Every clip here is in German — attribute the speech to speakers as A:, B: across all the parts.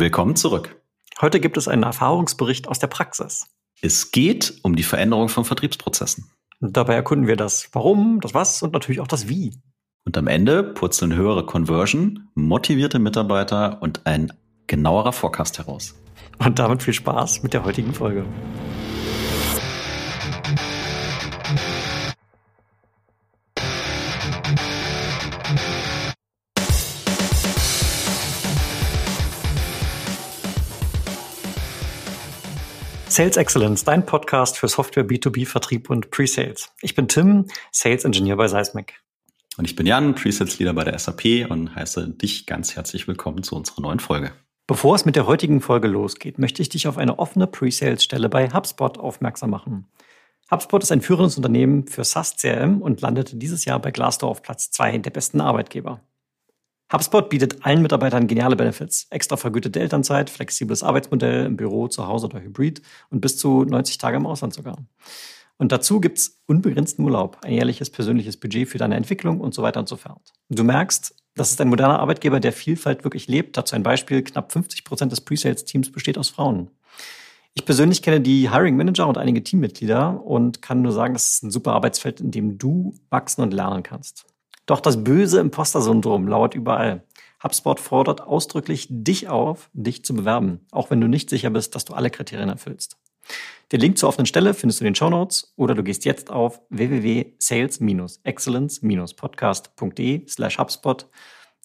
A: Willkommen zurück.
B: Heute gibt es einen Erfahrungsbericht aus der Praxis.
A: Es geht um die Veränderung von Vertriebsprozessen.
B: Und dabei erkunden wir das Warum, das Was und natürlich auch das Wie.
A: Und am Ende purzeln höhere Conversion, motivierte Mitarbeiter und ein genauerer Forecast heraus.
B: Und damit viel Spaß mit der heutigen Folge. Sales Excellence, dein Podcast für Software B2B Vertrieb und Pre-Sales. Ich bin Tim, Sales Engineer bei Seismic.
A: Und ich bin Jan, Pre-Sales Leader bei der SAP und heiße dich ganz herzlich willkommen zu unserer neuen Folge.
B: Bevor es mit der heutigen Folge losgeht, möchte ich dich auf eine offene Pre-Sales-Stelle bei HubSpot aufmerksam machen. HubSpot ist ein führendes Unternehmen für SaaS CRM und landete dieses Jahr bei Glassdoor auf Platz zwei der besten Arbeitgeber. HubSpot bietet allen Mitarbeitern geniale Benefits. Extra vergütete Elternzeit, flexibles Arbeitsmodell im Büro, zu Hause oder Hybrid und bis zu 90 Tage im Ausland sogar. Und dazu gibt's unbegrenzten Urlaub, ein jährliches persönliches Budget für deine Entwicklung und so weiter und so fort. Du merkst, das ist ein moderner Arbeitgeber, der Vielfalt wirklich lebt. Dazu ein Beispiel, knapp 50 Prozent des Pre-Sales-Teams besteht aus Frauen. Ich persönlich kenne die Hiring Manager und einige Teammitglieder und kann nur sagen, das ist ein super Arbeitsfeld, in dem du wachsen und lernen kannst. Doch das böse Imposter-Syndrom lauert überall. HubSpot fordert ausdrücklich dich auf, dich zu bewerben, auch wenn du nicht sicher bist, dass du alle Kriterien erfüllst. Den Link zur offenen Stelle findest du in den Show Notes oder du gehst jetzt auf www.sales-excellence-podcast.de slash HubSpot.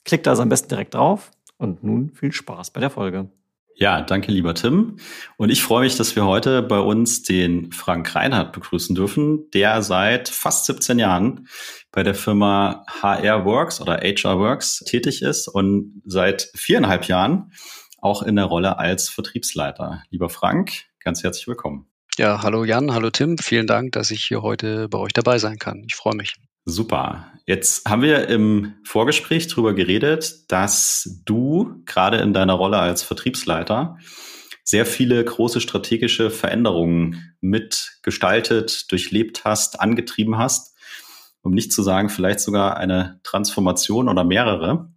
B: Klick da also am besten direkt drauf und nun viel Spaß bei der Folge.
A: Ja, danke, lieber Tim. Und ich freue mich, dass wir heute bei uns den Frank Reinhardt begrüßen dürfen, der seit fast 17 Jahren bei der Firma HR Works oder HR Works tätig ist und seit viereinhalb Jahren auch in der Rolle als Vertriebsleiter. Lieber Frank, ganz herzlich willkommen.
C: Ja, hallo Jan, hallo Tim. Vielen Dank, dass ich hier heute bei euch dabei sein kann. Ich freue mich.
A: Super. Jetzt haben wir im Vorgespräch darüber geredet, dass du gerade in deiner Rolle als Vertriebsleiter sehr viele große strategische Veränderungen mitgestaltet, durchlebt hast, angetrieben hast, um nicht zu sagen, vielleicht sogar eine Transformation oder mehrere.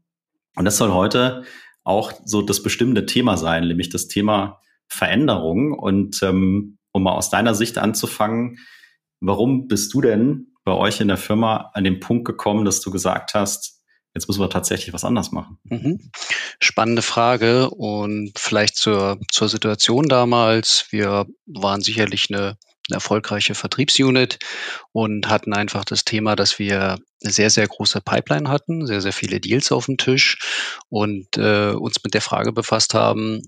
A: Und das soll heute auch so das bestimmende Thema sein, nämlich das Thema Veränderung. Und ähm, um mal aus deiner Sicht anzufangen, warum bist du denn bei euch in der Firma an den Punkt gekommen, dass du gesagt hast, jetzt müssen wir tatsächlich was anders machen?
C: Mhm. Spannende Frage und vielleicht zur, zur Situation damals. Wir waren sicherlich eine, eine erfolgreiche Vertriebsunit und hatten einfach das Thema, dass wir eine sehr, sehr große Pipeline hatten, sehr, sehr viele Deals auf dem Tisch und äh, uns mit der Frage befasst haben,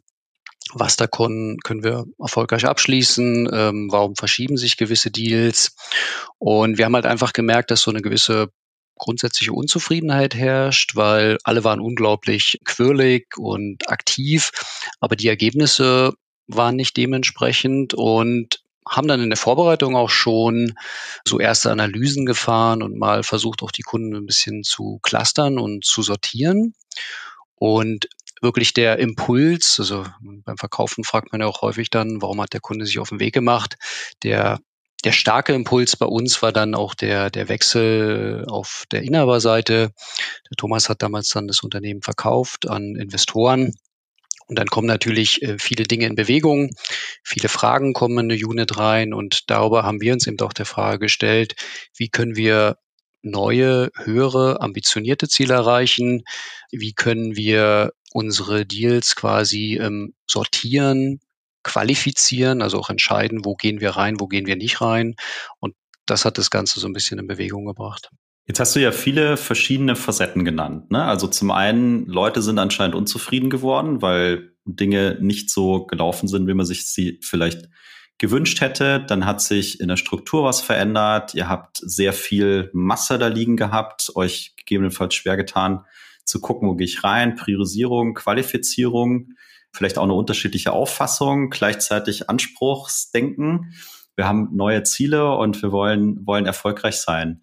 C: was da können, können wir erfolgreich abschließen, ähm, warum verschieben sich gewisse Deals. Und wir haben halt einfach gemerkt, dass so eine gewisse grundsätzliche Unzufriedenheit herrscht, weil alle waren unglaublich quirlig und aktiv, aber die Ergebnisse waren nicht dementsprechend und haben dann in der Vorbereitung auch schon so erste Analysen gefahren und mal versucht, auch die Kunden ein bisschen zu clustern und zu sortieren. Und wirklich der Impuls, also beim Verkaufen fragt man ja auch häufig dann, warum hat der Kunde sich auf den Weg gemacht? Der der starke Impuls bei uns war dann auch der, der Wechsel auf der Inhaberseite. Der Thomas hat damals dann das Unternehmen verkauft an Investoren. Und dann kommen natürlich äh, viele Dinge in Bewegung, viele Fragen kommen in eine Unit rein und darüber haben wir uns eben auch der Frage gestellt, wie können wir neue, höhere, ambitionierte Ziele erreichen? Wie können wir unsere Deals quasi ähm, sortieren, qualifizieren, also auch entscheiden, wo gehen wir rein, wo gehen wir nicht rein. Und das hat das Ganze so ein bisschen in Bewegung gebracht.
A: Jetzt hast du ja viele verschiedene Facetten genannt. Ne? Also zum einen, Leute sind anscheinend unzufrieden geworden, weil Dinge nicht so gelaufen sind, wie man sich sie vielleicht gewünscht hätte. Dann hat sich in der Struktur was verändert. Ihr habt sehr viel Masse da liegen gehabt, euch gegebenenfalls schwer getan, zu gucken, wo gehe ich rein, Priorisierung, Qualifizierung, vielleicht auch eine unterschiedliche Auffassung, gleichzeitig Anspruchsdenken. Wir haben neue Ziele und wir wollen, wollen erfolgreich sein.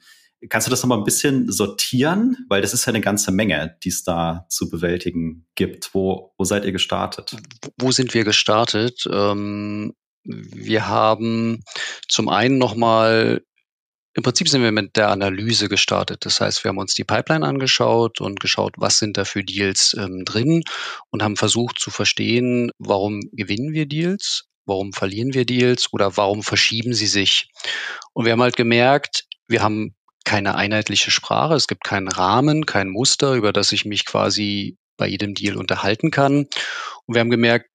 A: Kannst du das nochmal ein bisschen sortieren? Weil das ist ja eine ganze Menge, die es da zu bewältigen gibt. Wo, wo seid ihr gestartet?
C: Wo sind wir gestartet? Ähm, wir haben zum einen nochmal im Prinzip sind wir mit der Analyse gestartet. Das heißt, wir haben uns die Pipeline angeschaut und geschaut, was sind da für Deals ähm, drin und haben versucht zu verstehen, warum gewinnen wir Deals, warum verlieren wir Deals oder warum verschieben sie sich. Und wir haben halt gemerkt, wir haben keine einheitliche Sprache, es gibt keinen Rahmen, kein Muster, über das ich mich quasi bei jedem Deal unterhalten kann. Und wir haben gemerkt,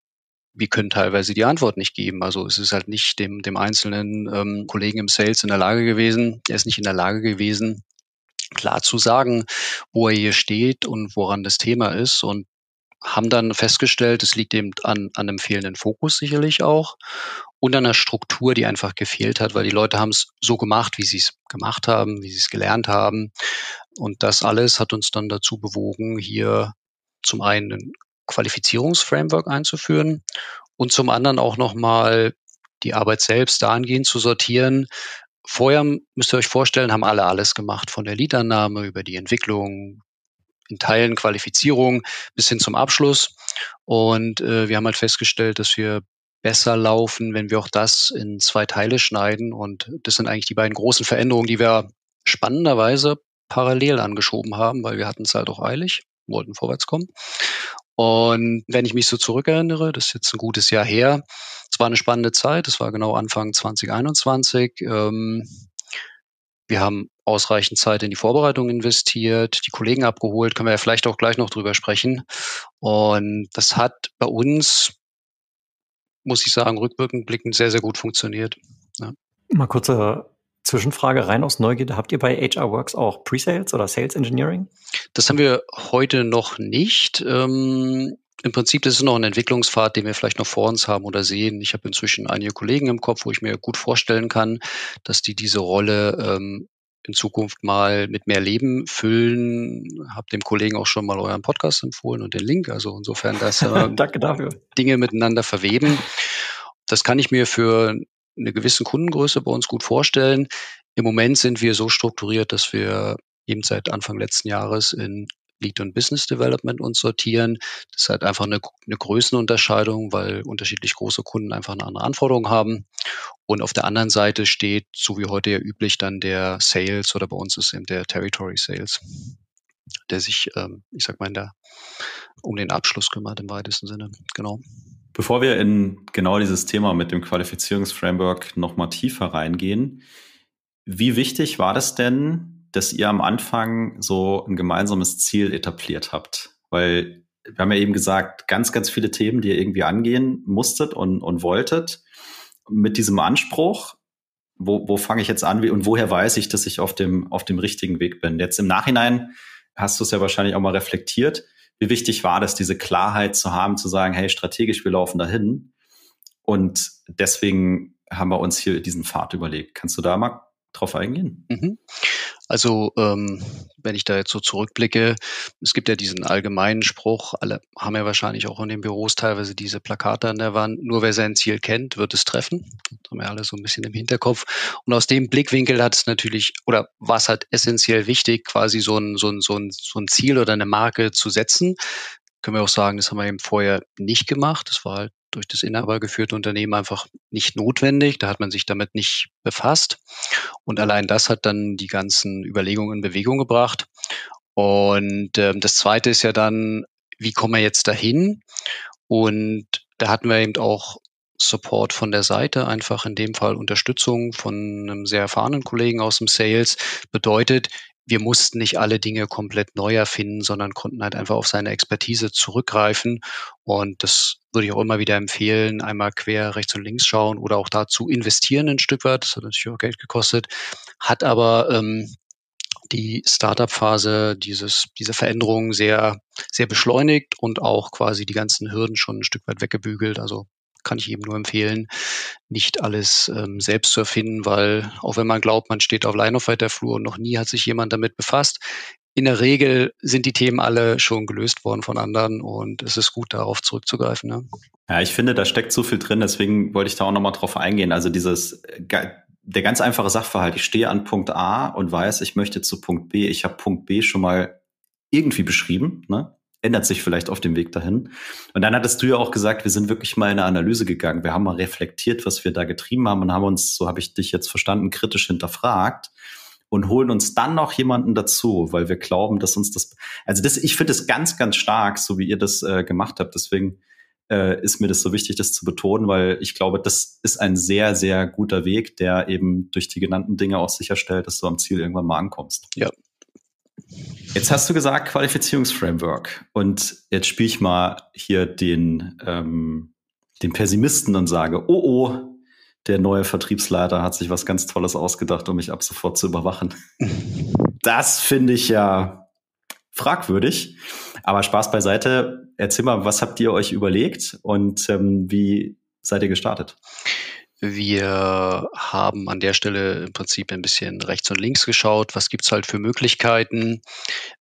C: wir können teilweise die Antwort nicht geben. Also es ist halt nicht dem, dem einzelnen ähm, Kollegen im Sales in der Lage gewesen, er ist nicht in der Lage gewesen, klar zu sagen, wo er hier steht und woran das Thema ist. Und haben dann festgestellt, es liegt eben an, an einem fehlenden Fokus sicherlich auch und an einer Struktur, die einfach gefehlt hat, weil die Leute haben es so gemacht, wie sie es gemacht haben, wie sie es gelernt haben. Und das alles hat uns dann dazu bewogen, hier zum einen Qualifizierungsframework einzuführen und zum anderen auch nochmal die Arbeit selbst dahingehend zu sortieren. Vorher müsst ihr euch vorstellen, haben alle alles gemacht, von der Liedannahme über die Entwicklung, in Teilen Qualifizierung bis hin zum Abschluss. Und äh, wir haben halt festgestellt, dass wir besser laufen, wenn wir auch das in zwei Teile schneiden. Und das sind eigentlich die beiden großen Veränderungen, die wir spannenderweise parallel angeschoben haben, weil wir hatten es halt auch eilig, wollten vorwärts kommen. Und wenn ich mich so zurückerinnere, das ist jetzt ein gutes Jahr her, es war eine spannende Zeit, es war genau Anfang 2021. Ähm, wir haben ausreichend Zeit in die Vorbereitung investiert, die Kollegen abgeholt, können wir ja vielleicht auch gleich noch drüber sprechen. Und das hat bei uns, muss ich sagen, rückwirkend blickend sehr, sehr gut funktioniert.
B: Ja. Mal kurze Zwischenfrage rein aus Neugierde. Habt ihr bei HR Works auch Pre-Sales oder Sales Engineering?
C: Das haben wir heute noch nicht. Ähm, Im Prinzip das ist noch ein Entwicklungspfad, den wir vielleicht noch vor uns haben oder sehen. Ich habe inzwischen einige Kollegen im Kopf, wo ich mir gut vorstellen kann, dass die diese Rolle ähm, in Zukunft mal mit mehr Leben füllen. Hab dem Kollegen auch schon mal euren Podcast empfohlen und den Link. Also insofern, dass äh. Dinge miteinander verweben. Das kann ich mir für eine gewisse Kundengröße bei uns gut vorstellen. Im Moment sind wir so strukturiert, dass wir eben seit Anfang letzten Jahres in Lead und Business Development uns sortieren. Das ist halt einfach eine, eine Größenunterscheidung, weil unterschiedlich große Kunden einfach eine andere Anforderung haben. Und auf der anderen Seite steht, so wie heute ja üblich, dann der Sales oder bei uns ist eben der Territory Sales, der sich, ähm, ich sag mal, in der, um den Abschluss kümmert im weitesten Sinne. Genau.
A: Bevor wir in genau dieses Thema mit dem Qualifizierungsframework nochmal tiefer reingehen, wie wichtig war das denn, dass ihr am Anfang so ein gemeinsames Ziel etabliert habt? Weil wir haben ja eben gesagt, ganz, ganz viele Themen, die ihr irgendwie angehen musstet und, und wolltet. Mit diesem Anspruch, wo, wo fange ich jetzt an und woher weiß ich, dass ich auf dem, auf dem richtigen Weg bin? Jetzt im Nachhinein hast du es ja wahrscheinlich auch mal reflektiert wie wichtig war das, diese Klarheit zu haben, zu sagen, hey, strategisch, wir laufen dahin. Und deswegen haben wir uns hier diesen Pfad überlegt. Kannst du da mal drauf eingehen?
C: Mhm. Also ähm, wenn ich da jetzt so zurückblicke, es gibt ja diesen allgemeinen Spruch, alle haben ja wahrscheinlich auch in den Büros teilweise diese Plakate an der Wand, nur wer sein Ziel kennt, wird es treffen. Das haben wir alle so ein bisschen im Hinterkopf. Und aus dem Blickwinkel hat es natürlich, oder war es halt essentiell wichtig, quasi so ein, so ein, so ein, so ein Ziel oder eine Marke zu setzen. Können wir auch sagen, das haben wir eben vorher nicht gemacht. Das war halt durch das inhabergeführte Unternehmen einfach nicht notwendig. Da hat man sich damit nicht befasst. Und allein das hat dann die ganzen Überlegungen in Bewegung gebracht. Und ähm, das Zweite ist ja dann, wie kommen wir jetzt dahin? Und da hatten wir eben auch Support von der Seite, einfach in dem Fall Unterstützung von einem sehr erfahrenen Kollegen aus dem Sales. Bedeutet, wir mussten nicht alle Dinge komplett neu erfinden, sondern konnten halt einfach auf seine Expertise zurückgreifen. Und das würde ich auch immer wieder empfehlen, einmal quer rechts und links schauen oder auch dazu investieren ein Stück weit. Das hat natürlich auch Geld gekostet, hat aber ähm, die Startup-Phase, dieses, diese Veränderungen sehr, sehr beschleunigt und auch quasi die ganzen Hürden schon ein Stück weit weggebügelt. Also kann ich eben nur empfehlen, nicht alles ähm, selbst zu erfinden, weil auch wenn man glaubt, man steht auf Line-of-Flur und noch nie hat sich jemand damit befasst, in der Regel sind die Themen alle schon gelöst worden von anderen und es ist gut, darauf zurückzugreifen. Ne?
A: Ja, ich finde, da steckt so viel drin, deswegen wollte ich da auch nochmal drauf eingehen. Also dieses, der ganz einfache Sachverhalt, ich stehe an Punkt A und weiß, ich möchte zu Punkt B. Ich habe Punkt B schon mal irgendwie beschrieben, ne? Ändert sich vielleicht auf dem Weg dahin. Und dann hattest du ja auch gesagt, wir sind wirklich mal in eine Analyse gegangen. Wir haben mal reflektiert, was wir da getrieben haben und haben uns, so habe ich dich jetzt verstanden, kritisch hinterfragt und holen uns dann noch jemanden dazu, weil wir glauben, dass uns das, also das, ich finde es ganz, ganz stark, so wie ihr das äh, gemacht habt. Deswegen äh, ist mir das so wichtig, das zu betonen, weil ich glaube, das ist ein sehr, sehr guter Weg, der eben durch die genannten Dinge auch sicherstellt, dass du am Ziel irgendwann mal ankommst.
C: Ja,
A: Jetzt hast du gesagt Qualifizierungsframework und jetzt spiele ich mal hier den, ähm, den Pessimisten und sage, oh oh, der neue Vertriebsleiter hat sich was ganz Tolles ausgedacht, um mich ab sofort zu überwachen. Das finde ich ja fragwürdig. Aber Spaß beiseite. Erzähl mal, was habt ihr euch überlegt und ähm, wie seid ihr gestartet?
C: Wir haben an der Stelle im Prinzip ein bisschen rechts und links geschaut. Was gibt's halt für Möglichkeiten?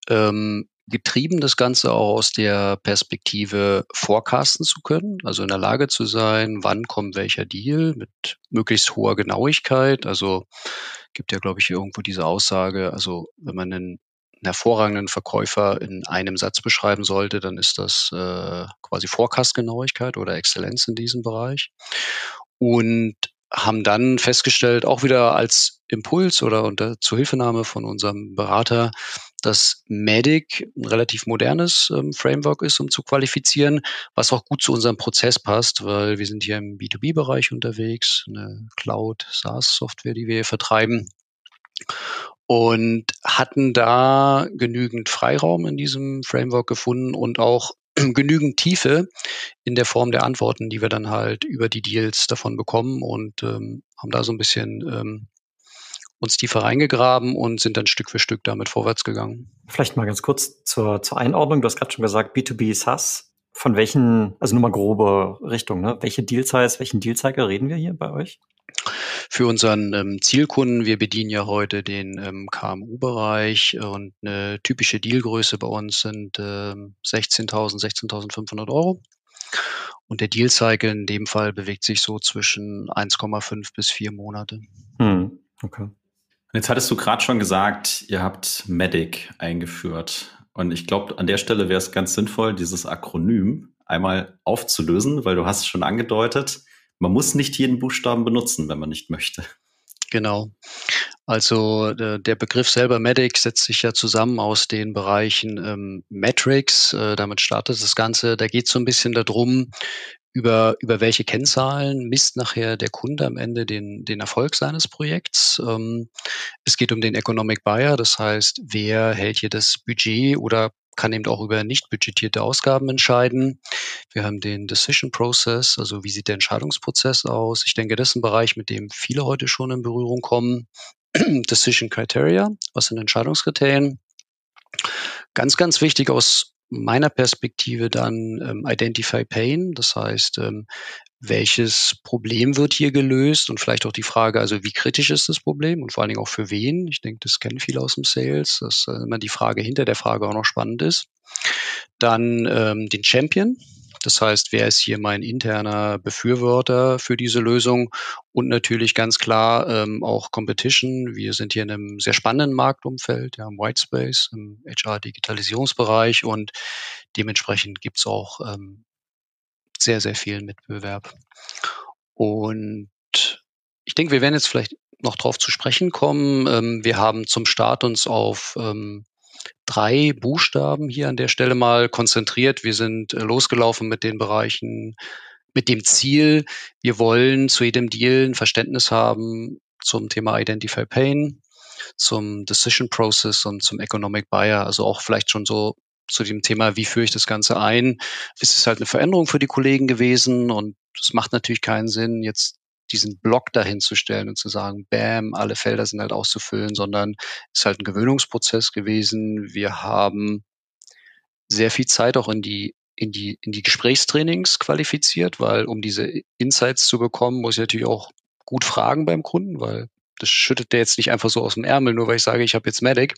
C: Ähm, getrieben das Ganze auch aus der Perspektive forecasten zu können, also in der Lage zu sein, wann kommt welcher Deal mit möglichst hoher Genauigkeit. Also gibt ja, glaube ich, irgendwo diese Aussage, also wenn man einen, einen hervorragenden Verkäufer in einem Satz beschreiben sollte, dann ist das äh, quasi Forecast-Genauigkeit oder Exzellenz in diesem Bereich und haben dann festgestellt, auch wieder als Impuls oder unter Zuhilfenahme von unserem Berater, dass Medic ein relativ modernes ähm, Framework ist, um zu qualifizieren, was auch gut zu unserem Prozess passt, weil wir sind hier im B2B-Bereich unterwegs, eine Cloud-SaaS-Software, die wir hier vertreiben und hatten da genügend Freiraum in diesem Framework gefunden und auch genügend Tiefe in der Form der Antworten, die wir dann halt über die Deals davon bekommen und ähm, haben da so ein bisschen ähm, uns tiefer reingegraben und sind dann Stück für Stück damit vorwärts gegangen.
B: Vielleicht mal ganz kurz zur, zur Einordnung. Du hast gerade schon gesagt, B2B SaaS. Von welchen, also nur mal grobe Richtung, ne? Welche Deal-Size, welchen Deal-Cycle reden wir hier bei euch?
C: Für unseren ähm, Zielkunden, wir bedienen ja heute den ähm, KMU-Bereich und eine typische Dealgröße bei uns sind ähm, 16.000, 16.500 Euro. Und der Deal-Cycle in dem Fall bewegt sich so zwischen 1,5 bis 4 Monate. Hm,
A: okay. Jetzt hattest du gerade schon gesagt, ihr habt Medic eingeführt. Und ich glaube, an der Stelle wäre es ganz sinnvoll, dieses Akronym einmal aufzulösen, weil du hast es schon angedeutet, man muss nicht jeden Buchstaben benutzen, wenn man nicht möchte.
C: Genau. Also äh, der Begriff selber Medic setzt sich ja zusammen aus den Bereichen ähm, Metrics. Äh, damit startet das Ganze. Da geht es so ein bisschen darum, über, über welche Kennzahlen misst nachher der Kunde am Ende den, den Erfolg seines Projekts. Ähm, es geht um den Economic Buyer, das heißt, wer hält hier das Budget oder kann eben auch über nicht budgetierte Ausgaben entscheiden. Wir haben den Decision Process, also wie sieht der Entscheidungsprozess aus. Ich denke, das ist ein Bereich, mit dem viele heute schon in Berührung kommen. Decision Criteria, was sind Entscheidungskriterien? Ganz, ganz wichtig aus meiner Perspektive dann ähm, Identify Pain, das heißt, ähm, welches Problem wird hier gelöst und vielleicht auch die Frage, also wie kritisch ist das Problem und vor allen Dingen auch für wen. Ich denke, das kennen viele aus dem Sales, dass äh, immer die Frage hinter der Frage auch noch spannend ist. Dann ähm, den Champion, das heißt, wer ist hier mein interner Befürworter für diese Lösung? Und natürlich ganz klar ähm, auch Competition. Wir sind hier in einem sehr spannenden Marktumfeld, ja, im Whitespace, im HR-Digitalisierungsbereich und dementsprechend gibt's auch ähm, sehr, sehr viel Mitbewerb. Und ich denke, wir werden jetzt vielleicht noch darauf zu sprechen kommen. Ähm, wir haben zum Start uns auf ähm, drei Buchstaben hier an der Stelle mal konzentriert. Wir sind äh, losgelaufen mit den Bereichen, mit dem Ziel, wir wollen zu jedem Deal ein Verständnis haben zum Thema Identify Pain, zum Decision Process und zum Economic Buyer. Also auch vielleicht schon so zu dem Thema, wie führe ich das Ganze ein, ist es halt eine Veränderung für die Kollegen gewesen? Und es macht natürlich keinen Sinn, jetzt diesen Block dahin zu stellen und zu sagen, bam, alle Felder sind halt auszufüllen, sondern es ist halt ein Gewöhnungsprozess gewesen. Wir haben sehr viel Zeit auch in die in die in die Gesprächstrainings qualifiziert, weil um diese Insights zu bekommen, muss ich natürlich auch gut fragen beim Kunden, weil das schüttet der jetzt nicht einfach so aus dem Ärmel, nur weil ich sage, ich habe jetzt Medic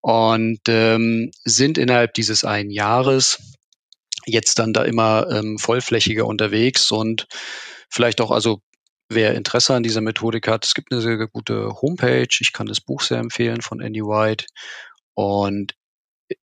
C: und ähm, sind innerhalb dieses einen Jahres jetzt dann da immer ähm, vollflächiger unterwegs und vielleicht auch, also wer Interesse an dieser Methodik hat, es gibt eine sehr gute Homepage. Ich kann das Buch sehr empfehlen von Andy White. Und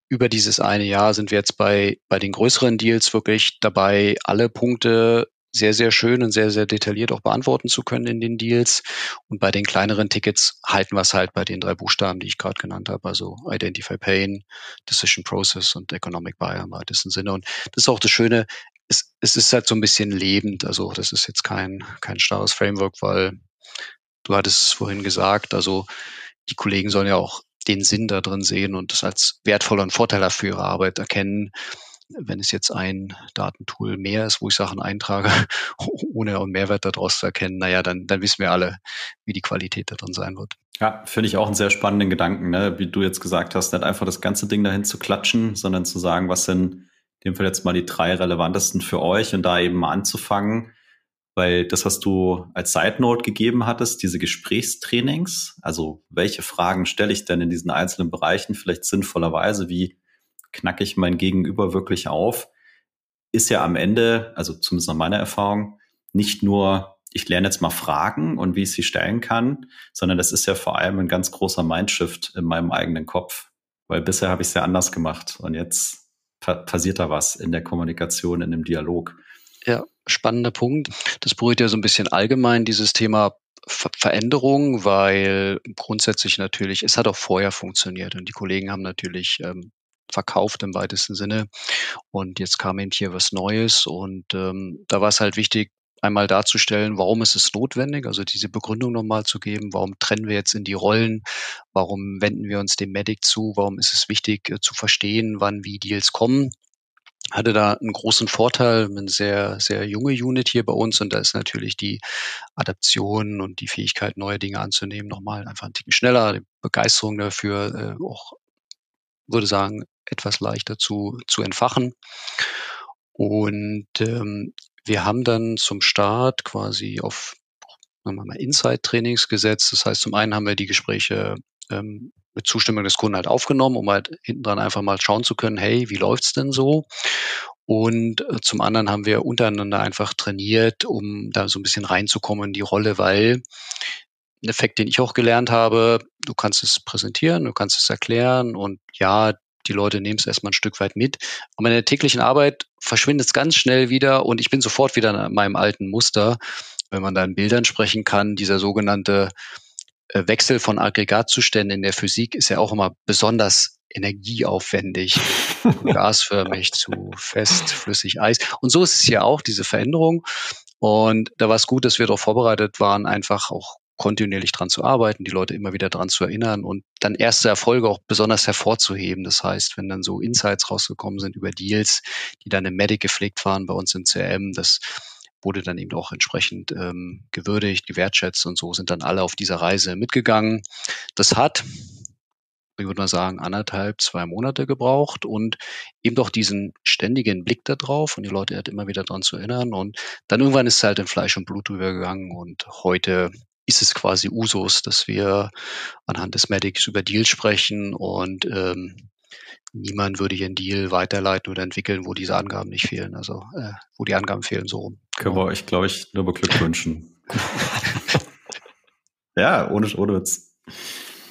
C: über dieses eine Jahr sind wir jetzt bei, bei den größeren Deals wirklich dabei, alle Punkte sehr, sehr schön und sehr, sehr detailliert auch beantworten zu können in den Deals. Und bei den kleineren Tickets halten wir es halt bei den drei Buchstaben, die ich gerade genannt habe, also Identify Pain, Decision Process und Economic Buyer im weitesten Sinne. Und das ist auch das Schöne, es, es ist halt so ein bisschen lebend. Also das ist jetzt kein, kein starres Framework, weil du hattest es vorhin gesagt, also die Kollegen sollen ja auch den Sinn da drin sehen und das als wertvoller und Vorteil für ihre Arbeit erkennen wenn es jetzt ein Datentool mehr ist, wo ich Sachen eintrage, ohne einen Mehrwert daraus zu erkennen, naja, dann, dann wissen wir alle, wie die Qualität da drin sein wird.
A: Ja, finde ich auch einen sehr spannenden Gedanken, ne? wie du jetzt gesagt hast, nicht einfach das ganze Ding dahin zu klatschen, sondern zu sagen, was sind in dem Fall jetzt mal die drei relevantesten für euch und da eben mal anzufangen, weil das, was du als Side Note gegeben hattest, diese Gesprächstrainings, also welche Fragen stelle ich denn in diesen einzelnen Bereichen vielleicht sinnvollerweise, wie knacke ich mein Gegenüber wirklich auf, ist ja am Ende, also zumindest nach meiner Erfahrung, nicht nur, ich lerne jetzt mal Fragen und wie ich sie stellen kann, sondern das ist ja vor allem ein ganz großer Mindshift in meinem eigenen Kopf. Weil bisher habe ich es ja anders gemacht und jetzt pa passiert da was in der Kommunikation, in dem Dialog.
C: Ja, spannender Punkt. Das berührt ja so ein bisschen allgemein dieses Thema Ver Veränderung, weil grundsätzlich natürlich, es hat auch vorher funktioniert und die Kollegen haben natürlich ähm, verkauft im weitesten Sinne. Und jetzt kam eben hier was Neues und ähm, da war es halt wichtig, einmal darzustellen, warum ist es notwendig, also diese Begründung nochmal zu geben, warum trennen wir jetzt in die Rollen, warum wenden wir uns dem Medic zu, warum ist es wichtig äh, zu verstehen, wann wie Deals kommen. Hatte da einen großen Vorteil, eine sehr, sehr junge Unit hier bei uns und da ist natürlich die Adaption und die Fähigkeit, neue Dinge anzunehmen, nochmal einfach ein Ticken schneller, die Begeisterung dafür äh, auch, würde sagen, etwas leichter zu, zu entfachen. Und ähm, wir haben dann zum Start quasi auf Insight-Trainings gesetzt. Das heißt, zum einen haben wir die Gespräche ähm, mit Zustimmung des Kunden halt aufgenommen, um halt hinten dran einfach mal schauen zu können, hey, wie läuft's denn so? Und äh, zum anderen haben wir untereinander einfach trainiert, um da so ein bisschen reinzukommen in die Rolle, weil ein Effekt, den ich auch gelernt habe, du kannst es präsentieren, du kannst es erklären und ja, die Leute nehmen es erstmal ein Stück weit mit. Aber in der täglichen Arbeit verschwindet es ganz schnell wieder und ich bin sofort wieder in meinem alten Muster, wenn man da in Bildern sprechen kann, dieser sogenannte äh, Wechsel von Aggregatzuständen in der Physik ist ja auch immer besonders energieaufwendig, gasförmig zu fest, flüssig, Eis. Und so ist es ja auch, diese Veränderung. Und da war es gut, dass wir darauf vorbereitet waren, einfach auch kontinuierlich dran zu arbeiten, die Leute immer wieder dran zu erinnern und dann erste Erfolge auch besonders hervorzuheben. Das heißt, wenn dann so Insights rausgekommen sind über Deals, die dann im Medic gepflegt waren bei uns im CRM, das wurde dann eben auch entsprechend ähm, gewürdigt, gewertschätzt und so sind dann alle auf dieser Reise mitgegangen. Das hat, ich würde mal sagen, anderthalb, zwei Monate gebraucht und eben doch diesen ständigen Blick da drauf und die Leute halt immer wieder dran zu erinnern. Und dann irgendwann ist es halt in Fleisch und Blut übergegangen und heute ist es quasi Usus, dass wir anhand des Medics über Deals sprechen und ähm, niemand würde hier einen Deal weiterleiten oder entwickeln, wo diese Angaben nicht fehlen, also äh, wo die Angaben fehlen, so rum.
A: Können wir euch, glaube ich, nur beglückwünschen. ja, ohne, ohne Witz.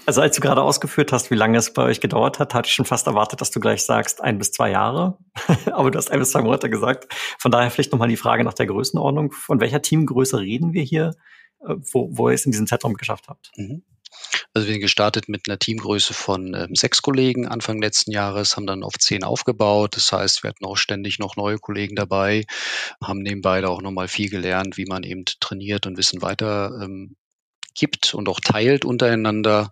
B: Also als du gerade ausgeführt hast, wie lange es bei euch gedauert hat, hatte ich schon fast erwartet, dass du gleich sagst, ein bis zwei Jahre. Aber du hast ein bis zwei Monate gesagt. Von daher vielleicht nochmal die Frage nach der Größenordnung. Von welcher Teamgröße reden wir hier? Äh, wo, wo ihr es in diesem Zeitraum geschafft habt? Mhm.
C: Also wir sind gestartet mit einer Teamgröße von ähm, sechs Kollegen Anfang letzten Jahres, haben dann auf zehn aufgebaut. Das heißt, wir hatten auch ständig noch neue Kollegen dabei, haben nebenbei da auch nochmal viel gelernt, wie man eben trainiert und Wissen weiter ähm, gibt und auch teilt untereinander.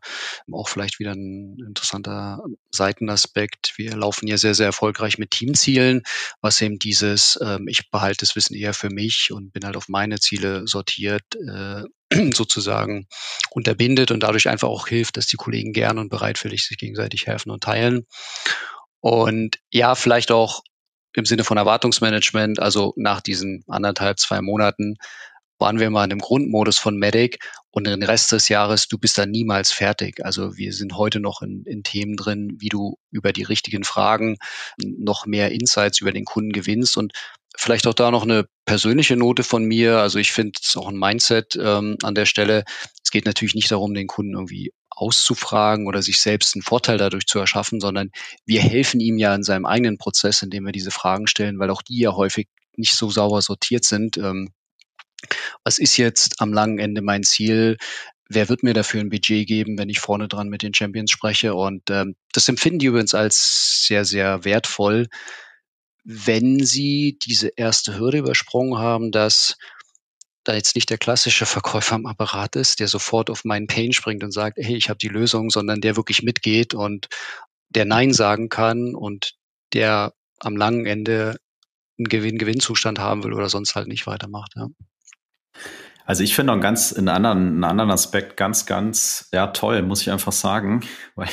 C: Auch vielleicht wieder ein interessanter Seitenaspekt. Wir laufen ja sehr, sehr erfolgreich mit Teamzielen, was eben dieses, ähm, ich behalte das Wissen eher für mich und bin halt auf meine Ziele sortiert, äh, sozusagen unterbindet und dadurch einfach auch hilft, dass die Kollegen gern und bereitwillig sich gegenseitig helfen und teilen. Und ja, vielleicht auch im Sinne von Erwartungsmanagement, also nach diesen anderthalb, zwei Monaten waren wir mal in dem Grundmodus von Medic und den Rest des Jahres, du bist da niemals fertig. Also wir sind heute noch in, in Themen drin, wie du über die richtigen Fragen noch mehr Insights über den Kunden gewinnst und Vielleicht auch da noch eine persönliche Note von mir. Also ich finde es auch ein Mindset ähm, an der Stelle. Es geht natürlich nicht darum, den Kunden irgendwie auszufragen oder sich selbst einen Vorteil dadurch zu erschaffen, sondern wir helfen ihm ja in seinem eigenen Prozess, indem wir diese Fragen stellen, weil auch die ja häufig nicht so sauber sortiert sind. Ähm, was ist jetzt am langen Ende mein Ziel? Wer wird mir dafür ein Budget geben, wenn ich vorne dran mit den Champions spreche? Und ähm, das empfinden die übrigens als sehr, sehr wertvoll, wenn sie diese erste Hürde übersprungen haben, dass da jetzt nicht der klassische Verkäufer am Apparat ist, der sofort auf meinen Pain springt und sagt, hey, ich habe die Lösung, sondern der wirklich mitgeht und der Nein sagen kann und der am langen Ende einen Gewinn-Gewinn-Zustand haben will oder sonst halt nicht weitermacht. Ja.
A: Also ich finde einen ganz einen anderen, einen anderen Aspekt ganz, ganz ja toll, muss ich einfach sagen, weil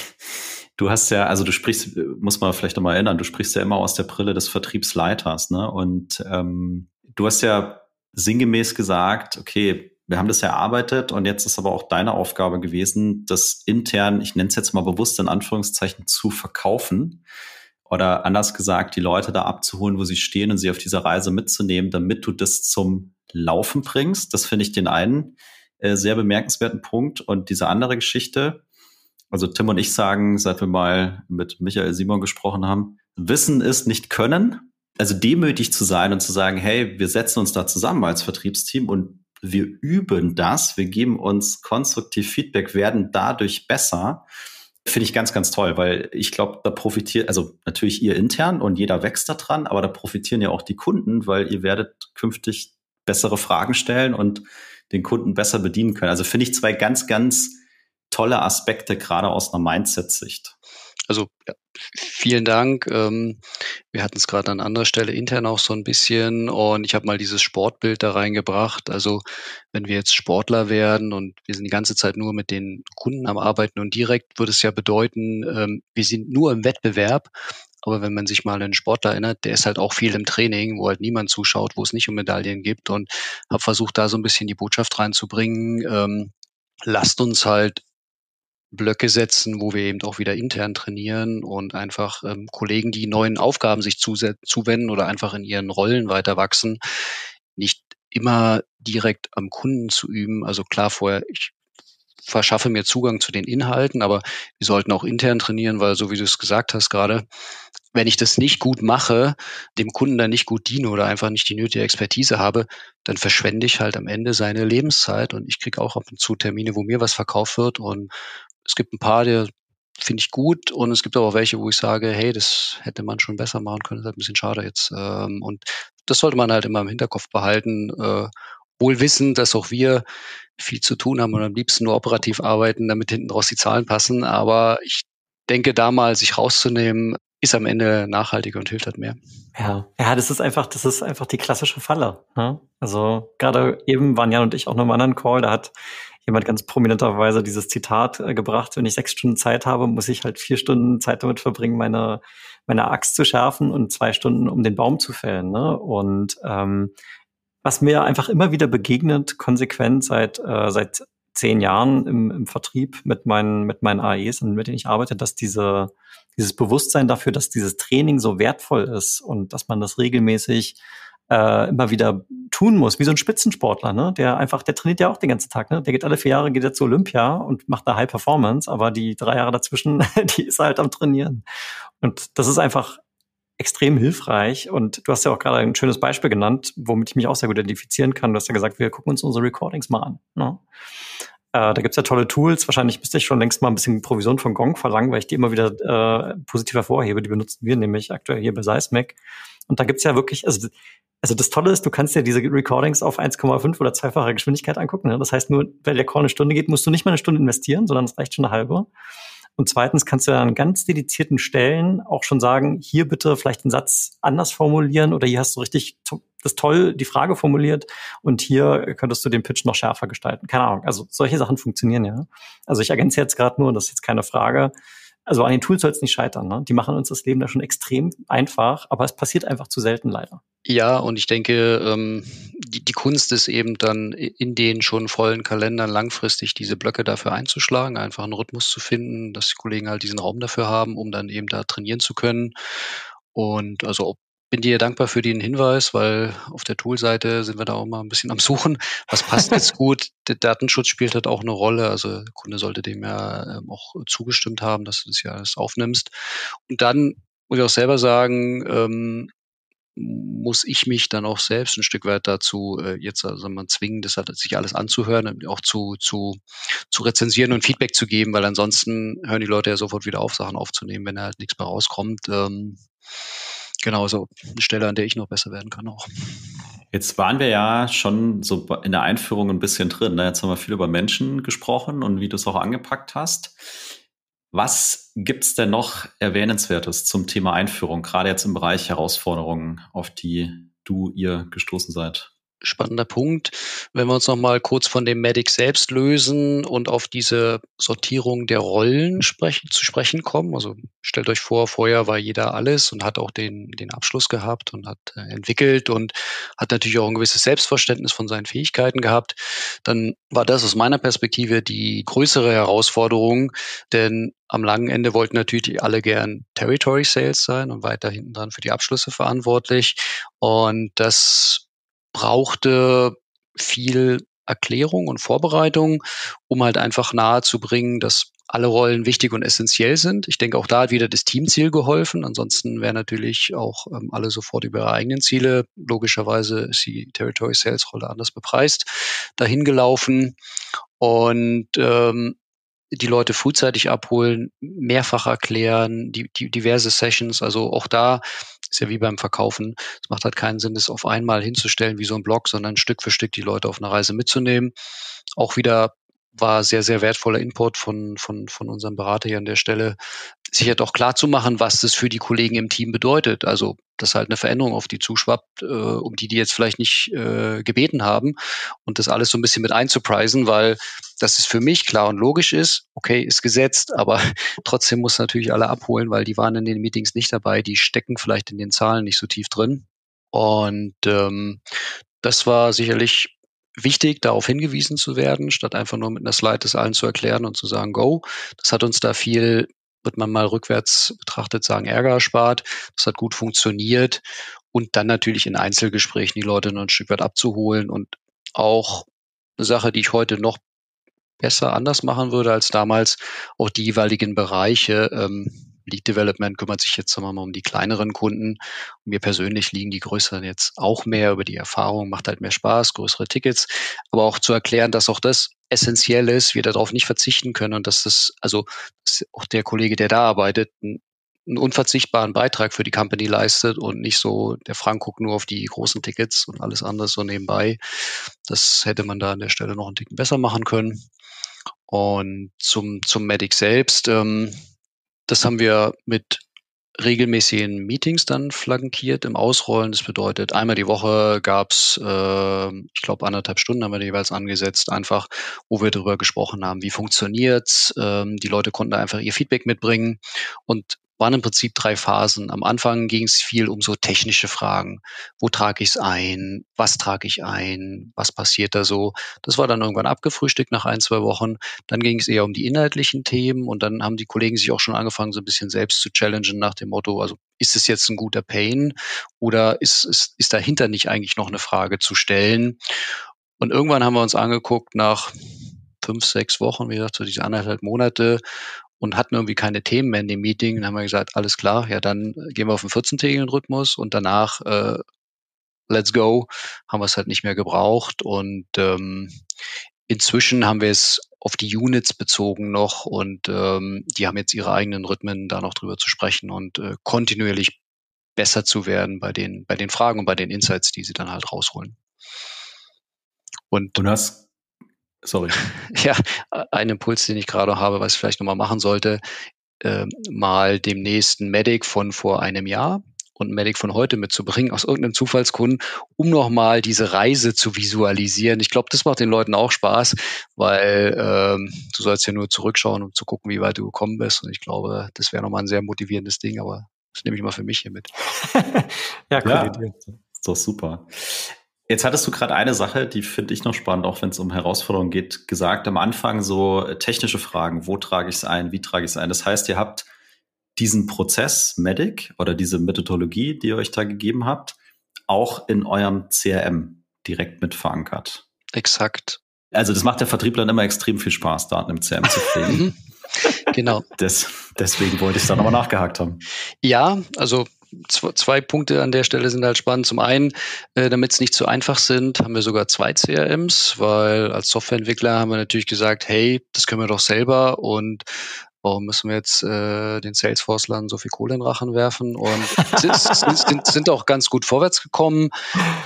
A: du hast ja, also du sprichst, muss man vielleicht nochmal erinnern, du sprichst ja immer aus der Brille des Vertriebsleiters, ne? Und ähm, du hast ja sinngemäß gesagt, okay, wir haben das erarbeitet und jetzt ist aber auch deine Aufgabe gewesen, das intern, ich nenne es jetzt mal bewusst in Anführungszeichen, zu verkaufen. Oder anders gesagt, die Leute da abzuholen, wo sie stehen und sie auf dieser Reise mitzunehmen, damit du das zum Laufen bringst. Das finde ich den einen äh, sehr bemerkenswerten Punkt. Und diese andere Geschichte, also Tim und ich sagen, seit wir mal mit Michael Simon gesprochen haben, Wissen ist nicht können. Also demütig zu sein und zu sagen, hey, wir setzen uns da zusammen als Vertriebsteam und wir üben das, wir geben uns konstruktiv Feedback, werden dadurch besser. Finde ich ganz, ganz toll, weil ich glaube, da profitiert, also natürlich ihr intern und jeder wächst da dran, aber da profitieren ja auch die Kunden, weil ihr werdet künftig bessere Fragen stellen und den Kunden besser bedienen können. Also finde ich zwei ganz, ganz tolle Aspekte, gerade aus einer Mindset-Sicht.
C: Also ja, vielen Dank. Ähm, wir hatten es gerade an anderer Stelle intern auch so ein bisschen und ich habe mal dieses Sportbild da reingebracht. Also wenn wir jetzt Sportler werden und wir sind die ganze Zeit nur mit den Kunden am Arbeiten und direkt würde es ja bedeuten, ähm, wir sind nur im Wettbewerb. Aber wenn man sich mal an einen Sportler erinnert, der ist halt auch viel im Training, wo halt niemand zuschaut, wo es nicht um Medaillen gibt und habe versucht, da so ein bisschen die Botschaft reinzubringen. Ähm, lasst uns halt Blöcke setzen, wo wir eben auch wieder intern trainieren und einfach ähm, Kollegen, die neuen Aufgaben sich zuwenden oder einfach in ihren Rollen weiter wachsen, nicht immer direkt am Kunden zu üben. Also klar, vorher, ich verschaffe mir Zugang zu den Inhalten, aber wir sollten auch intern trainieren, weil so wie du es gesagt hast gerade, wenn ich das nicht gut mache, dem Kunden dann nicht gut diene oder einfach nicht die nötige Expertise habe, dann verschwende ich halt am Ende seine Lebenszeit und ich kriege auch ab und zu Termine, wo mir was verkauft wird und es gibt ein paar, die finde ich gut und es gibt aber auch welche, wo ich sage, hey, das hätte man schon besser machen können, das ist halt ein bisschen schade jetzt. Ähm, und das sollte man halt immer im Hinterkopf behalten, äh, wohl wissen, dass auch wir viel zu tun haben und am liebsten nur operativ arbeiten, damit hinten draus die Zahlen passen. Aber ich denke, da mal sich rauszunehmen, ist am Ende nachhaltiger und hilft halt mehr.
B: Ja, ja, das ist einfach, das ist einfach die klassische Falle. Ne? Also gerade eben waren Jan und ich auch noch im anderen Call, da hat jemand ganz prominenterweise dieses Zitat äh, gebracht, wenn ich sechs Stunden Zeit habe, muss ich halt vier Stunden Zeit damit verbringen, meine, meine Axt zu schärfen und zwei Stunden, um den Baum zu fällen. Ne? Und ähm, was mir einfach immer wieder begegnet, konsequent seit, äh, seit zehn Jahren im, im Vertrieb mit meinen, mit meinen AEs und mit denen ich arbeite, dass diese, dieses Bewusstsein dafür, dass dieses Training so wertvoll ist und dass man das regelmäßig äh, immer wieder tun muss, wie so ein Spitzensportler, ne? Der einfach, der trainiert ja auch den ganzen Tag, ne? Der geht alle vier Jahre, geht er zu Olympia und macht da High Performance, aber die drei Jahre dazwischen, die ist halt am Trainieren. Und das ist einfach extrem hilfreich. Und du hast ja auch gerade ein schönes Beispiel genannt, womit ich mich auch sehr gut identifizieren kann. Du hast ja gesagt, wir gucken uns unsere Recordings mal an. Ne? Äh, da gibt's ja tolle Tools. Wahrscheinlich müsste ich schon längst mal ein bisschen Provision von Gong verlangen, weil ich die immer wieder äh, positiv hervorhebe. Die benutzen wir nämlich aktuell hier bei Seismic. Und da gibt's ja wirklich, also also das Tolle ist, du kannst dir diese Recordings auf 1,5 oder zweifache Geschwindigkeit angucken. Ne? Das heißt, nur weil der Call eine Stunde geht, musst du nicht mal eine Stunde investieren, sondern es reicht schon eine halbe. Und zweitens kannst du an ganz dedizierten Stellen auch schon sagen, hier bitte vielleicht einen Satz anders formulieren oder hier hast du richtig das toll die Frage formuliert und hier könntest du den Pitch noch schärfer gestalten. Keine Ahnung. Also solche Sachen funktionieren ja. Also ich ergänze jetzt gerade nur, das ist jetzt keine Frage. Also an den Tools soll es nicht scheitern. Ne? Die machen uns das Leben da schon extrem einfach, aber es passiert einfach zu selten leider.
C: Ja, und ich denke, ähm, die, die Kunst ist eben dann in den schon vollen Kalendern langfristig diese Blöcke dafür einzuschlagen, einfach einen Rhythmus zu finden, dass die Kollegen halt diesen Raum dafür haben, um dann eben da trainieren zu können. Und also ob bin dir dankbar für den Hinweis, weil auf der Tool-Seite sind wir da auch mal ein bisschen am Suchen. Was passt jetzt gut? Der Datenschutz spielt halt auch eine Rolle. Also der Kunde sollte dem ja ähm, auch zugestimmt haben, dass du das ja alles aufnimmst. Und dann muss ich auch selber sagen, ähm, muss ich mich dann auch selbst ein Stück weit dazu äh, jetzt also man zwingen, das halt, sich alles anzuhören und auch zu, zu, zu rezensieren und Feedback zu geben, weil ansonsten hören die Leute ja sofort wieder auf, Sachen aufzunehmen, wenn da halt nichts mehr rauskommt. Ähm, genau, so eine Stelle, an der ich noch besser werden kann auch.
A: Jetzt waren wir ja schon so in der Einführung ein bisschen drin. Ne? Jetzt haben wir viel über Menschen gesprochen und wie du es auch angepackt hast. Was gibt's denn noch Erwähnenswertes zum Thema Einführung, gerade jetzt im Bereich Herausforderungen, auf die du ihr gestoßen seid?
C: Spannender Punkt. Wenn wir uns noch mal kurz von dem Medic selbst lösen und auf diese Sortierung der Rollen sprechen, zu sprechen kommen. Also stellt euch vor, vorher war jeder alles und hat auch den, den Abschluss gehabt und hat äh, entwickelt und hat natürlich auch ein gewisses Selbstverständnis von seinen Fähigkeiten gehabt. Dann war das aus meiner Perspektive die größere Herausforderung, denn am langen Ende wollten natürlich alle gern Territory Sales sein und weiter hinten dran für die Abschlüsse verantwortlich. Und das brauchte viel Erklärung und Vorbereitung, um halt einfach nahezubringen, dass alle Rollen wichtig und essentiell sind. Ich denke, auch da hat wieder das Teamziel geholfen. Ansonsten wären natürlich auch ähm, alle sofort über ihre eigenen Ziele, logischerweise ist die Territory Sales Rolle anders bepreist, dahin gelaufen. Und ähm, die Leute frühzeitig abholen, mehrfach erklären, die, die diverse Sessions. Also auch da ist ja wie beim Verkaufen. Es macht halt keinen Sinn, das auf einmal hinzustellen wie so ein Blog, sondern Stück für Stück die Leute auf eine Reise mitzunehmen. Auch wieder war sehr, sehr wertvoller Input von, von, von unserem Berater hier an der Stelle, sich halt auch klar zu machen, was das für die Kollegen im Team bedeutet. Also, dass halt eine Veränderung auf die zuschwappt, äh, um die die jetzt vielleicht nicht äh, gebeten haben und das alles so ein bisschen mit einzupreisen, weil das ist für mich klar und logisch ist, okay, ist gesetzt, aber trotzdem muss natürlich alle abholen, weil die waren in den Meetings nicht dabei, die stecken vielleicht in den Zahlen nicht so tief drin. Und ähm, das war sicherlich wichtig, darauf hingewiesen zu werden, statt einfach nur mit einer Slide das allen zu erklären und zu sagen, go. Das hat uns da viel, wird man mal rückwärts betrachtet sagen, Ärger erspart. Das hat gut funktioniert. Und dann natürlich in Einzelgesprächen die Leute noch ein Stück weit abzuholen und auch eine Sache, die ich heute noch besser anders machen würde als damals, auch die jeweiligen Bereiche ähm, Lead Development kümmert sich jetzt sagen wir mal um die kleineren Kunden. Und mir persönlich liegen die größeren jetzt auch mehr über die Erfahrung, macht halt mehr Spaß, größere Tickets. Aber auch zu erklären, dass auch das essentiell ist, wir darauf nicht verzichten können und dass das, also dass auch der Kollege, der da arbeitet, einen, unverzichtbaren Beitrag für die Company leistet und nicht so, der Frank guckt nur auf die großen Tickets und alles andere so nebenbei. Das hätte man da an der Stelle noch ein Ticken besser machen können. Und zum, zum Medic selbst, ähm, das haben wir mit regelmäßigen Meetings dann flankiert im Ausrollen. Das bedeutet, einmal die Woche gab's, äh, ich glaube, anderthalb Stunden haben wir jeweils angesetzt, einfach, wo wir darüber gesprochen haben, wie funktioniert's. Ähm, die Leute konnten einfach ihr Feedback mitbringen und waren im Prinzip drei Phasen. Am Anfang ging es viel um so technische Fragen. Wo trage ich es ein? Was trage ich ein? Was passiert da so? Das war dann irgendwann abgefrühstückt nach ein, zwei Wochen. Dann ging es eher um die inhaltlichen Themen und dann haben die Kollegen sich auch schon angefangen, so ein bisschen selbst zu challengen nach dem Motto, also ist es jetzt ein guter Pain oder ist, ist, ist dahinter nicht eigentlich noch eine Frage zu stellen? Und irgendwann haben wir uns angeguckt nach fünf, sechs Wochen, wie gesagt, so diese anderthalb Monate und hatten irgendwie keine Themen mehr in dem Meeting. Dann haben wir gesagt, alles klar, ja, dann gehen wir auf einen 14-tägigen Rhythmus und danach äh, let's go, haben wir es halt nicht mehr gebraucht. Und ähm, inzwischen haben wir es auf die Units bezogen noch und ähm, die haben jetzt ihre eigenen Rhythmen, da noch drüber zu sprechen und äh, kontinuierlich besser zu werden bei den, bei den Fragen und bei den Insights, die sie dann halt rausholen.
A: Und du hast Sorry.
C: Ja, ein Impuls, den ich gerade habe, was ich vielleicht nochmal machen sollte, äh, mal dem nächsten Medic von vor einem Jahr und Medic von heute mitzubringen aus irgendeinem Zufallskunden, um nochmal diese Reise zu visualisieren. Ich glaube, das macht den Leuten auch Spaß, weil ähm, du sollst ja nur zurückschauen, um zu gucken, wie weit du gekommen bist. Und ich glaube, das wäre nochmal ein sehr motivierendes Ding, aber das nehme ich mal für mich hier mit.
A: ja, cool. Ja, ist doch super. Jetzt hattest du gerade eine Sache, die finde ich noch spannend, auch wenn es um Herausforderungen geht, gesagt am Anfang so äh, technische Fragen. Wo trage ich es ein? Wie trage ich es ein? Das heißt, ihr habt diesen Prozess Medic oder diese Methodologie, die ihr euch da gegeben habt, auch in eurem CRM direkt mit verankert.
C: Exakt.
A: Also das macht der Vertrieblern immer extrem viel Spaß, Daten im CRM zu pflegen.
C: Genau.
A: Das, deswegen wollte ich da nochmal nachgehakt haben.
C: Ja, also zwei Punkte an der Stelle sind halt spannend. Zum einen, äh, damit es nicht zu einfach sind, haben wir sogar zwei CRMs, weil als Softwareentwickler haben wir natürlich gesagt, hey, das können wir doch selber und warum müssen wir jetzt äh, den Salesforce-Lern so viel Kohle in den Rachen werfen? Und sind, sind, sind auch ganz gut vorwärts gekommen,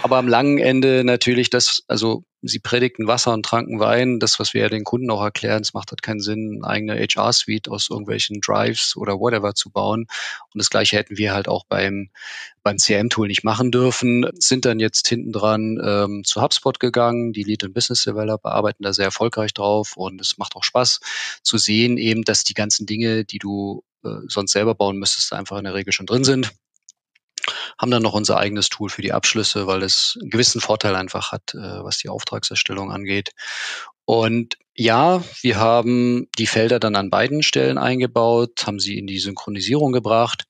C: aber am langen Ende natürlich das, also sie predigten Wasser und tranken Wein. Das, was wir ja den Kunden auch erklären, es macht halt keinen Sinn, eine eigene HR-Suite aus irgendwelchen Drives oder whatever zu bauen. Und das Gleiche hätten wir halt auch beim, beim CRM-Tool nicht machen dürfen. Sind dann jetzt hinten dran ähm, zu HubSpot gegangen. Die Lead- und Business Developer arbeiten da sehr erfolgreich drauf und es macht auch Spaß zu sehen eben, dass die ganzen Dinge, die du äh, sonst selber bauen müsstest, einfach in der Regel schon drin sind haben dann noch unser eigenes Tool für die Abschlüsse, weil es einen gewissen Vorteil einfach hat, äh, was die Auftragserstellung angeht. Und ja, wir haben die Felder dann an beiden Stellen eingebaut, haben sie in die Synchronisierung gebracht.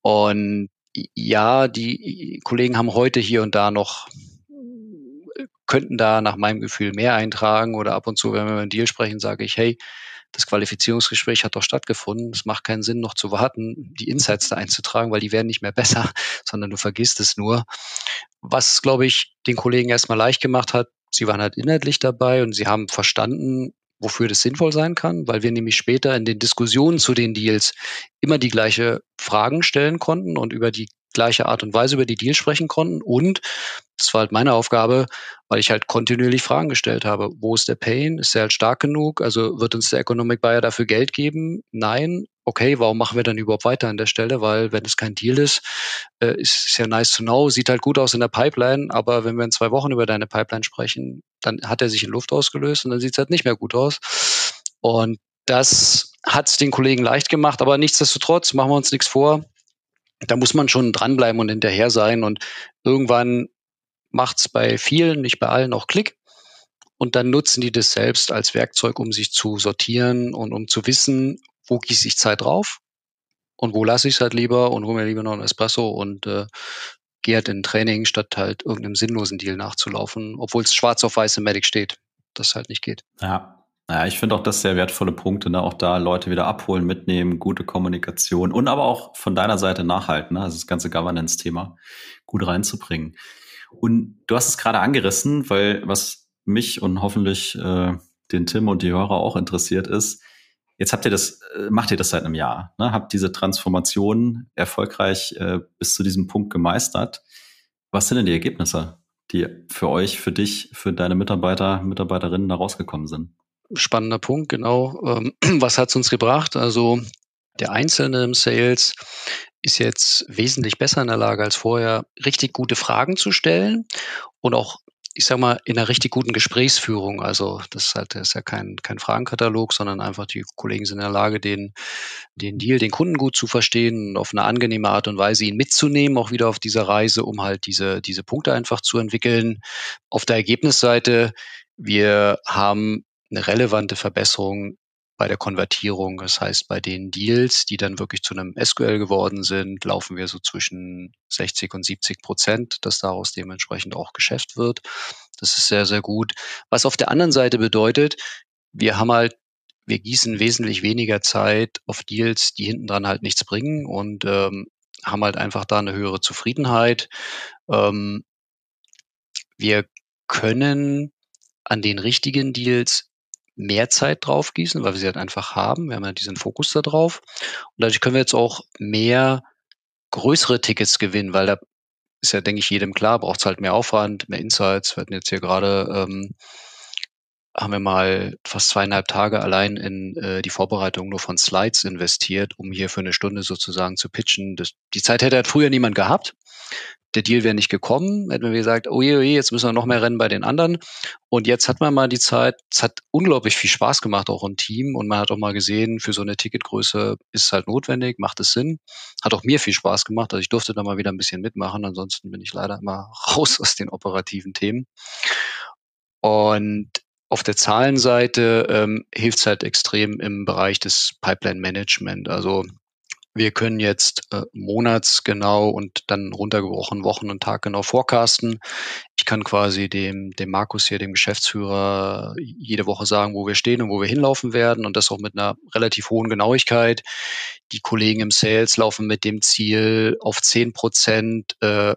C: Und ja, die Kollegen haben heute hier und da noch könnten da nach meinem Gefühl mehr eintragen oder ab und zu, wenn wir über einen Deal sprechen, sage ich, hey, das Qualifizierungsgespräch hat doch stattgefunden. Es macht keinen Sinn, noch zu warten, die Insights da einzutragen, weil die werden nicht mehr besser, sondern du vergisst es nur. Was, glaube ich, den Kollegen erstmal leicht gemacht hat, sie waren halt inhaltlich dabei und sie haben verstanden, wofür das sinnvoll sein kann, weil wir nämlich später in den Diskussionen zu den Deals immer die gleiche Fragen stellen konnten und über die gleiche Art und Weise über die Deals sprechen konnten. Und das war halt meine Aufgabe, weil ich halt kontinuierlich Fragen gestellt habe. Wo ist der Pain? Ist er halt stark genug? Also wird uns der Economic Buyer dafür Geld geben? Nein. Okay, warum machen wir dann überhaupt weiter an der Stelle? Weil wenn es kein Deal ist, äh, ist es ja nice to know, sieht halt gut aus in der Pipeline, aber wenn wir in zwei Wochen über deine Pipeline sprechen, dann hat er sich in Luft ausgelöst und dann sieht es halt nicht mehr gut aus. Und das hat es den Kollegen leicht gemacht, aber nichtsdestotrotz machen wir uns nichts vor da muss man schon dranbleiben und hinterher sein. Und irgendwann macht es bei vielen, nicht bei allen, auch Klick. Und dann nutzen die das selbst als Werkzeug, um sich zu sortieren und um zu wissen, wo gieße ich Zeit drauf und wo lasse ich es halt lieber und hole mir lieber noch ein Espresso und äh, gehe halt in Training, statt halt irgendeinem sinnlosen Deal nachzulaufen, obwohl es schwarz auf weiß im Medic steht, das halt nicht geht.
A: Ja, ja, ich finde auch das sehr wertvolle Punkte, ne? auch da Leute wieder abholen, mitnehmen, gute Kommunikation und aber auch von deiner Seite nachhalten, ne? also das ganze Governance-Thema gut reinzubringen. Und du hast es gerade angerissen, weil was mich und hoffentlich äh, den Tim und die Hörer auch interessiert ist, jetzt habt ihr das, äh, macht ihr das seit einem Jahr, ne? habt diese Transformation erfolgreich äh, bis zu diesem Punkt gemeistert. Was sind denn die Ergebnisse, die für euch, für dich, für deine Mitarbeiter, Mitarbeiterinnen da rausgekommen sind?
C: Spannender Punkt, genau. Ähm, was hat es uns gebracht? Also der Einzelne im Sales ist jetzt wesentlich besser in der Lage als vorher, richtig gute Fragen zu stellen und auch ich sag mal, in einer richtig guten Gesprächsführung. Also das ist halt das ist ja kein, kein Fragenkatalog, sondern einfach die Kollegen sind in der Lage, den, den Deal, den Kunden gut zu verstehen und auf eine angenehme Art und Weise ihn mitzunehmen, auch wieder auf dieser Reise, um halt diese, diese Punkte einfach zu entwickeln. Auf der Ergebnisseite, wir haben eine relevante Verbesserung bei der Konvertierung. Das heißt, bei den Deals, die dann wirklich zu einem SQL geworden sind, laufen wir so zwischen 60 und 70 Prozent, dass daraus dementsprechend auch Geschäft wird. Das ist sehr, sehr gut. Was auf der anderen Seite bedeutet, wir haben halt, wir gießen wesentlich weniger Zeit auf Deals, die hinten dran halt nichts bringen und ähm, haben halt einfach da eine höhere Zufriedenheit. Ähm, wir können an den richtigen Deals mehr Zeit drauf gießen, weil wir sie halt einfach haben. Wir haben ja diesen Fokus da drauf. Und dadurch können wir jetzt auch mehr größere Tickets gewinnen, weil da ist ja, denke ich, jedem klar, braucht es halt mehr Aufwand, mehr Insights. Wir hatten jetzt hier gerade, ähm, haben wir mal fast zweieinhalb Tage allein in äh, die Vorbereitung nur von Slides investiert, um hier für eine Stunde sozusagen zu pitchen. Das, die Zeit hätte halt früher niemand gehabt der Deal wäre nicht gekommen, hätten wir gesagt, oh je, oh je, jetzt müssen wir noch mehr rennen bei den anderen. Und jetzt hat man mal die Zeit, es hat unglaublich viel Spaß gemacht, auch im Team. Und man hat auch mal gesehen, für so eine Ticketgröße ist es halt notwendig, macht es Sinn. Hat auch mir viel Spaß gemacht. Also ich durfte da mal wieder ein bisschen mitmachen. Ansonsten bin ich leider immer raus aus den operativen Themen. Und auf der Zahlenseite ähm, hilft es halt extrem im Bereich des Pipeline Management. Also wir können jetzt äh, monatsgenau und dann runtergebrochen Wochen und Tag genau forecasten. Ich kann quasi dem, dem Markus hier, dem Geschäftsführer, jede Woche sagen, wo wir stehen und wo wir hinlaufen werden und das auch mit einer relativ hohen Genauigkeit. Die Kollegen im Sales laufen mit dem Ziel auf zehn Prozent äh,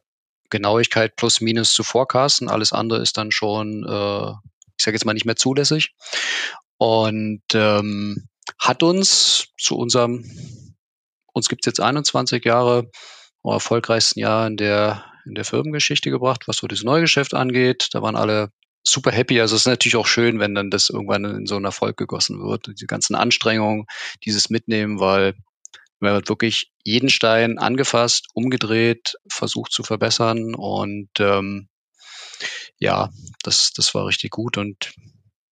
C: Genauigkeit plus minus zu forecasten. Alles andere ist dann schon, äh, ich sage jetzt mal, nicht mehr zulässig. Und ähm, hat uns zu unserem uns gibt es jetzt 21 Jahre, am erfolgreichsten Jahr in der, in der Firmengeschichte gebracht, was so das Neugeschäft angeht. Da waren alle super happy. Also es ist natürlich auch schön, wenn dann das irgendwann in so einen Erfolg gegossen wird. Die ganzen Anstrengungen, dieses Mitnehmen, weil man wird wirklich jeden Stein angefasst, umgedreht, versucht zu verbessern und ähm, ja, das, das war richtig gut und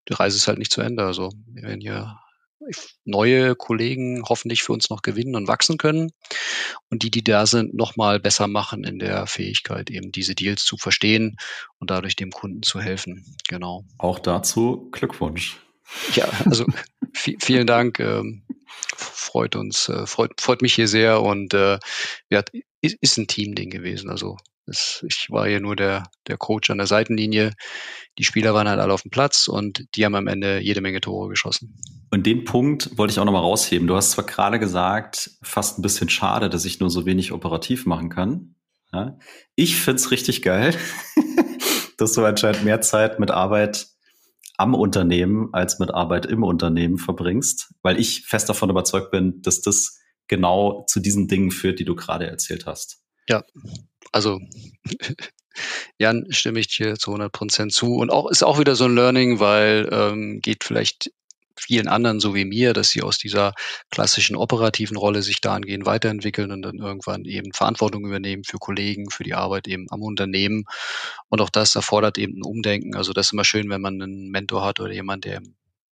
C: die Reise ist halt nicht zu Ende. Also wir werden hier neue Kollegen hoffentlich für uns noch gewinnen und wachsen können und die, die da sind, nochmal besser machen in der Fähigkeit, eben diese Deals zu verstehen und dadurch dem Kunden zu helfen. Genau.
A: Auch dazu Glückwunsch.
C: Ja, also vielen Dank. Ähm, freut uns, äh, freut, freut mich hier sehr und äh, ja, ist ein Teamding gewesen. Also das, ich war hier nur der, der Coach an der Seitenlinie. Die Spieler waren halt alle auf dem Platz und die haben am Ende jede Menge Tore geschossen.
A: Und den Punkt wollte ich auch nochmal rausheben. Du hast zwar gerade gesagt, fast ein bisschen schade, dass ich nur so wenig operativ machen kann. Ja? Ich find's richtig geil, dass du anscheinend mehr Zeit mit Arbeit am Unternehmen als mit Arbeit im Unternehmen verbringst, weil ich fest davon überzeugt bin, dass das genau zu diesen Dingen führt, die du gerade erzählt hast.
C: Ja, also Jan, stimme ich dir zu 100 Prozent zu. Und auch ist auch wieder so ein Learning, weil ähm, geht vielleicht vielen anderen so wie mir, dass sie aus dieser klassischen operativen Rolle sich dahingehend weiterentwickeln und dann irgendwann eben Verantwortung übernehmen für Kollegen, für die Arbeit eben am Unternehmen. Und auch das erfordert eben ein Umdenken. Also das ist immer schön, wenn man einen Mentor hat oder jemand, der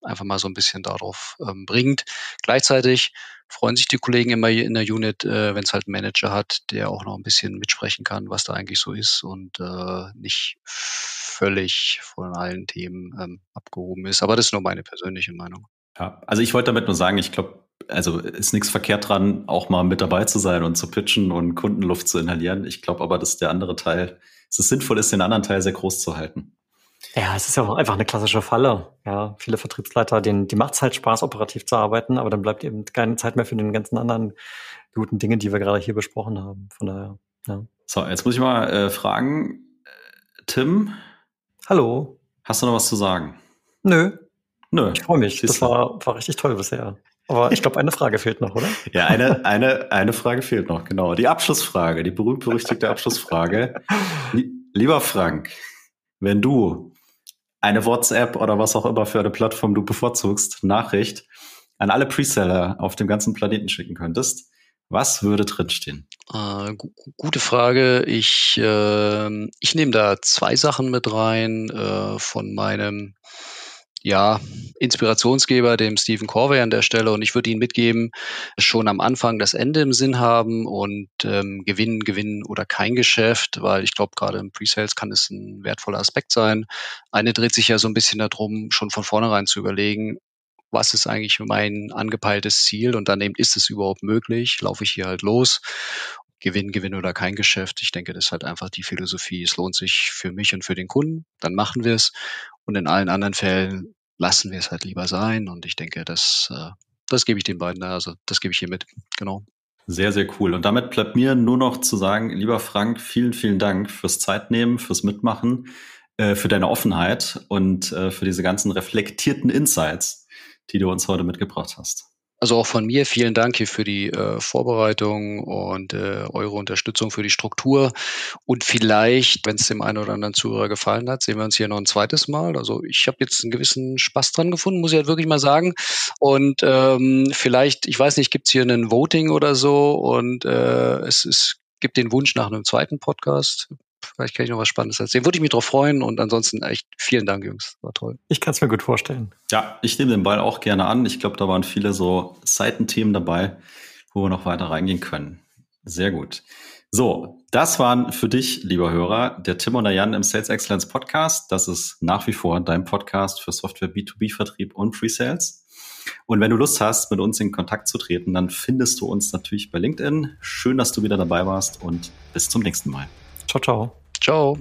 C: einfach mal so ein bisschen darauf ähm, bringt. Gleichzeitig freuen sich die Kollegen immer in der Unit, äh, wenn es halt einen Manager hat, der auch noch ein bisschen mitsprechen kann, was da eigentlich so ist und äh, nicht völlig von allen Themen ähm, abgehoben ist. Aber das ist nur meine persönliche Meinung.
A: Ja, also ich wollte damit nur sagen, ich glaube, also ist nichts verkehrt dran, auch mal mit dabei zu sein und zu pitchen und Kundenluft zu inhalieren. Ich glaube aber, dass der andere Teil, dass es sinnvoll ist, den anderen Teil sehr groß zu halten.
B: Ja, es ist ja auch einfach eine klassische Falle. Ja, viele Vertriebsleiter, denen, die macht es halt Spaß, operativ zu arbeiten, aber dann bleibt eben keine Zeit mehr für den ganzen anderen guten Dinge, die wir gerade hier besprochen haben. Von daher, ja.
A: So, jetzt muss ich mal äh, fragen, Tim.
B: Hallo.
A: Hast du noch was zu sagen?
B: Nö.
A: Nö.
B: Ich freue mich. Das war, war richtig toll bisher. Aber ich glaube, eine Frage fehlt noch, oder?
A: Ja, eine, eine, eine Frage fehlt noch, genau. Die Abschlussfrage, die berühmt-berüchtigte Abschlussfrage. Lieber Frank, wenn du eine WhatsApp oder was auch immer für eine Plattform du bevorzugst, Nachricht an alle Preseller auf dem ganzen Planeten schicken könntest, was würde drinstehen?
C: Äh, gu gute Frage. Ich, äh, ich nehme da zwei Sachen mit rein äh, von meinem ja, Inspirationsgeber, dem Stephen Corvey an der Stelle. Und ich würde ihn mitgeben, schon am Anfang das Ende im Sinn haben und ähm, gewinnen, gewinnen oder kein Geschäft, weil ich glaube, gerade im Pre-Sales kann es ein wertvoller Aspekt sein. Eine dreht sich ja so ein bisschen darum, schon von vornherein zu überlegen, was ist eigentlich mein angepeiltes Ziel und dann eben ist es überhaupt möglich, laufe ich hier halt los Gewinn, Gewinn oder kein Geschäft. Ich denke, das ist halt einfach die Philosophie. Es lohnt sich für mich und für den Kunden, dann machen wir es. Und in allen anderen Fällen lassen wir es halt lieber sein. Und ich denke, das, äh, das gebe ich den beiden, also das gebe ich hier mit. Genau.
A: Sehr, sehr cool. Und damit bleibt mir nur noch zu sagen, lieber Frank, vielen, vielen Dank fürs Zeitnehmen, fürs Mitmachen, äh, für deine Offenheit und äh, für diese ganzen reflektierten Insights, die du uns heute mitgebracht hast.
C: Also auch von mir vielen Dank hier für die äh, Vorbereitung und äh, eure Unterstützung für die Struktur. Und vielleicht, wenn es dem einen oder anderen Zuhörer gefallen hat, sehen wir uns hier noch ein zweites Mal. Also ich habe jetzt einen gewissen Spaß dran gefunden, muss ich halt wirklich mal sagen. Und ähm, vielleicht, ich weiß nicht, gibt es hier einen Voting oder so und äh, es, es gibt den Wunsch nach einem zweiten Podcast. Vielleicht kann ich noch was Spannendes erzählen. Würde ich mich drauf freuen und ansonsten echt vielen Dank, Jungs. War toll.
B: Ich kann es mir gut vorstellen.
A: Ja, ich nehme den Ball auch gerne an. Ich glaube, da waren viele so Seitenthemen dabei, wo wir noch weiter reingehen können. Sehr gut. So, das waren für dich, lieber Hörer, der Tim und der Jan im Sales Excellence Podcast. Das ist nach wie vor dein Podcast für Software B2B-Vertrieb und Pre-Sales. Und wenn du Lust hast, mit uns in Kontakt zu treten, dann findest du uns natürlich bei LinkedIn. Schön, dass du wieder dabei warst und bis zum nächsten Mal.
B: Ciao, ciao.
C: Ciao.